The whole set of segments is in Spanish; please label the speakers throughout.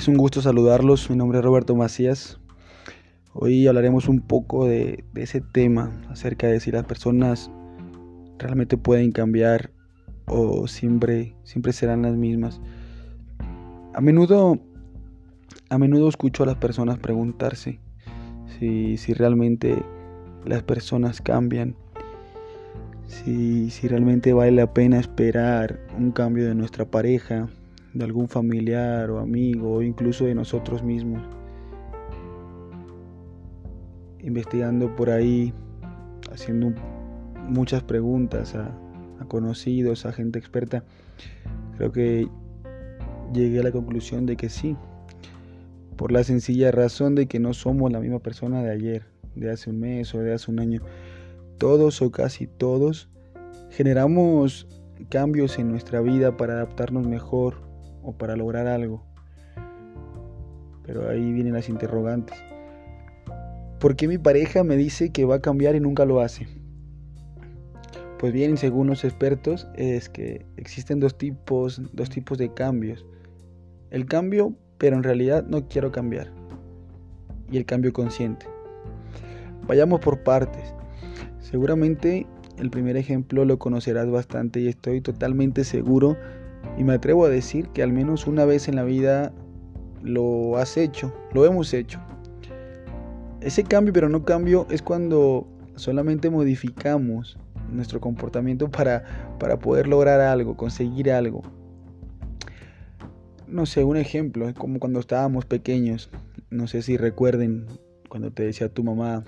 Speaker 1: Es un gusto saludarlos, mi nombre es Roberto Macías. Hoy hablaremos un poco de, ese tema, acerca de si las personas realmente pueden cambiar o siempre, siempre serán las mismas. A menudo, a menudo escucho a las personas preguntarse si, si realmente las personas cambian, si, si realmente vale la pena esperar un cambio de nuestra pareja, de algún familiar o amigo o incluso de nosotros mismos. Investigando por ahí, haciendo muchas preguntas a, conocidos, a gente experta, creo que llegué a la conclusión de que sí, por la sencilla razón de que no somos la misma persona de ayer, de hace un mes o de hace un año. Todos o casi todos generamos cambios en nuestra vida para adaptarnos mejor o para lograr algo. Pero ahí vienen las interrogantes. ¿Por qué mi pareja me dice que va a cambiar y nunca lo hace? Pues bien, según los expertos, es que existen dos tipos, dos tipos de cambios. El cambio, pero en realidad no quiero cambiar. Y el cambio consciente. Vayamos por partes. Seguramente el primer ejemplo lo conocerás bastante y estoy totalmente seguro y me atrevo a decir que al menos una vez en la vida lo has hecho, lo hemos hecho. Ese cambio, pero no cambio, es cuando solamente modificamos nuestro comportamiento para, para poder lograr algo, conseguir algo. No sé, un ejemplo, es como cuando estábamos pequeños. No sé si recuerden cuando te decía tu mamá,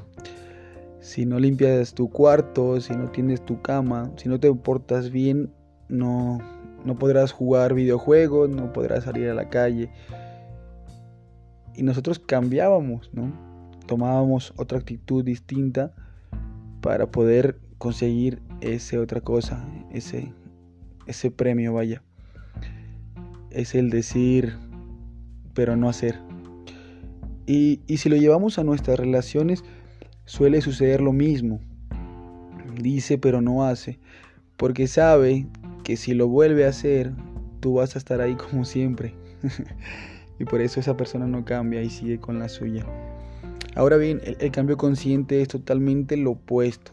Speaker 1: si no limpias tu cuarto, si no tienes tu cama, si no te portas bien, no, no podrás jugar videojuegos, no podrás salir a la calle. Y nosotros cambiábamos, ¿no? Tomábamos otra actitud distinta para poder conseguir esa otra cosa, ese, ese premio, vaya. Es el decir, pero no hacer. Y, y si lo llevamos a nuestras relaciones, suele suceder lo mismo. Dice, pero no hace, porque sabe que si lo vuelve a hacer, tú vas a estar ahí como siempre. y por eso esa persona no cambia y sigue con la suya. Ahora bien, el, cambio consciente es totalmente lo opuesto.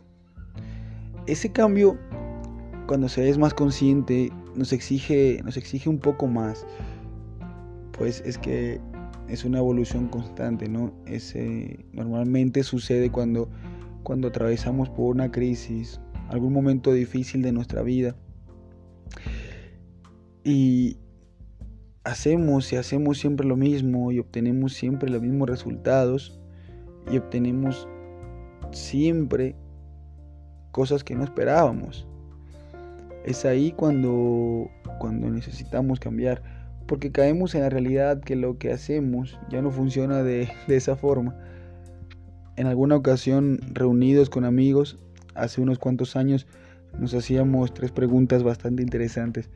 Speaker 1: Ese cambio, cuando se es más consciente, nos exige, nos exige un poco más. Pues es que es una evolución constante, ¿no? Ese, normalmente sucede cuando, cuando atravesamos por una crisis, algún momento difícil de nuestra vida y hacemos y hacemos siempre lo mismo y obtenemos siempre los mismos resultados y obtenemos siempre cosas que no esperábamos. Es ahí cuando, cuando necesitamos cambiar, porque caemos en la realidad que lo que hacemos ya no funciona de, de esa forma. En alguna ocasión, reunidos con amigos, hace unos cuantos años, nos hacíamos tres preguntas bastante interesantes.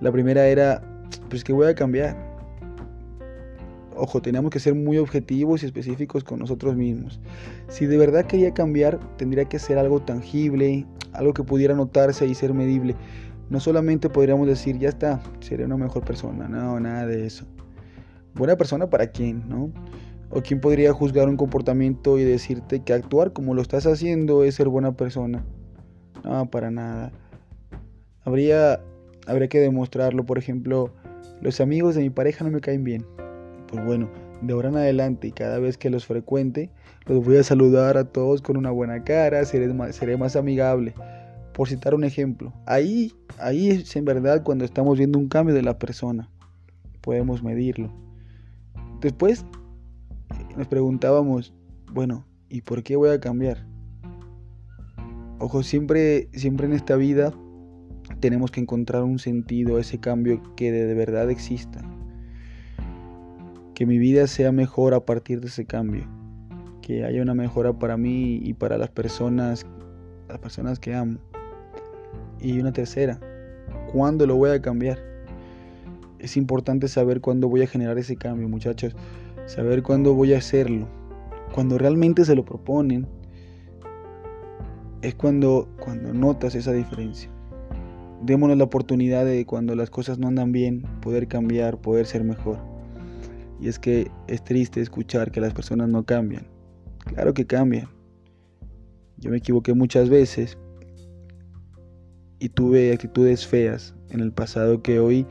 Speaker 1: La primera era, pues que voy a cambiar. Ojo, teníamos que ser muy objetivos y específicos con nosotros mismos. Si de verdad quería cambiar, tendría que ser algo tangible, algo que pudiera notarse y ser medible. No solamente podríamos decir, ya está, seré una mejor persona. No, nada de eso. Buena persona para quién, ¿no? ¿O quién podría juzgar un comportamiento y decirte que actuar como lo estás haciendo es ser buena persona? No, para nada. Habría habría que demostrarlo. Por ejemplo, los amigos de mi pareja no me caen bien. Pues bueno, de ahora en adelante y cada vez que los frecuente, los voy a saludar a todos con una buena cara, seré más, seré más amigable. Por citar un ejemplo, ahí, ahí es en verdad cuando estamos viendo un cambio de la persona. Podemos medirlo. Después nos preguntábamos, bueno, ¿y por qué voy a cambiar? Ojo, siempre, siempre en esta vida tenemos que encontrar un sentido a ese cambio que de verdad exista. Que mi vida sea mejor a partir de ese cambio. Que haya una mejora para mí y para las personas, las personas que amo. Y una tercera, ¿cuándo lo voy a cambiar? Es importante saber cuándo voy a generar ese cambio, muchachos. Saber cuándo voy a hacerlo. Cuando realmente se lo proponen, es cuando, cuando notas esa diferencia démonos la oportunidad de cuando las cosas no andan bien, poder cambiar, poder ser mejor. Y es que es triste escuchar que las personas no cambian. Claro que cambian. Yo me equivoqué muchas veces y tuve actitudes feas en el pasado que hoy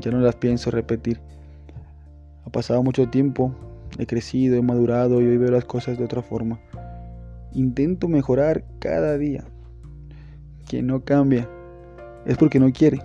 Speaker 1: ya no las pienso repetir. Ha pasado mucho tiempo, he crecido, he madurado y hoy veo las cosas de otra forma. Intento mejorar cada día. Quien no cambia es porque no quiere.